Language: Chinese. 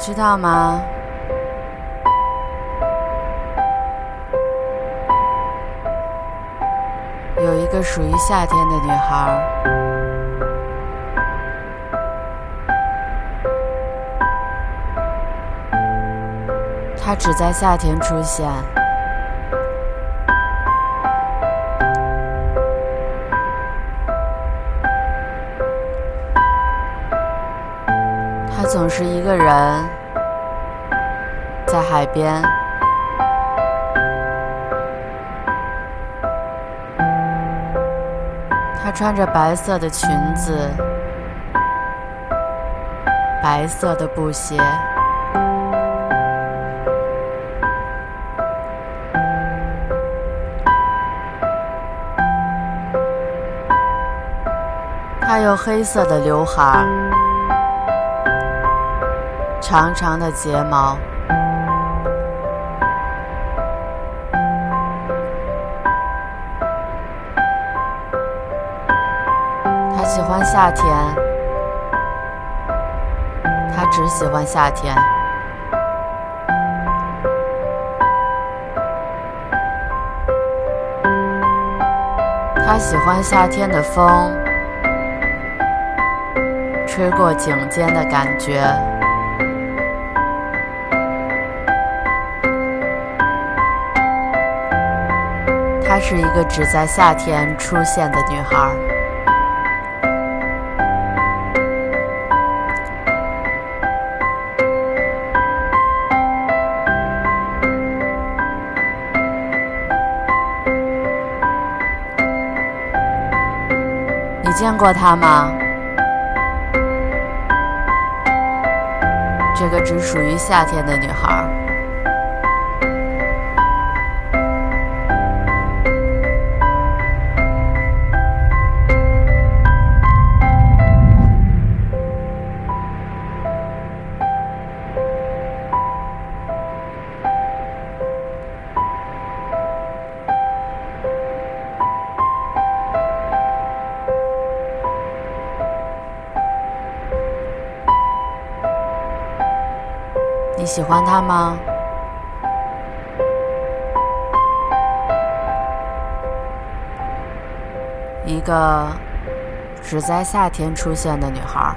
你知道吗？有一个属于夏天的女孩，她只在夏天出现。她总是一个人在海边。她穿着白色的裙子，白色的布鞋。她有黑色的刘海，长长的睫毛。喜欢夏天，他只喜欢夏天。他喜欢夏天的风，吹过颈间的感觉。她是一个只在夏天出现的女孩。你见过她吗？这个只属于夏天的女孩。你喜欢他吗？一个只在夏天出现的女孩。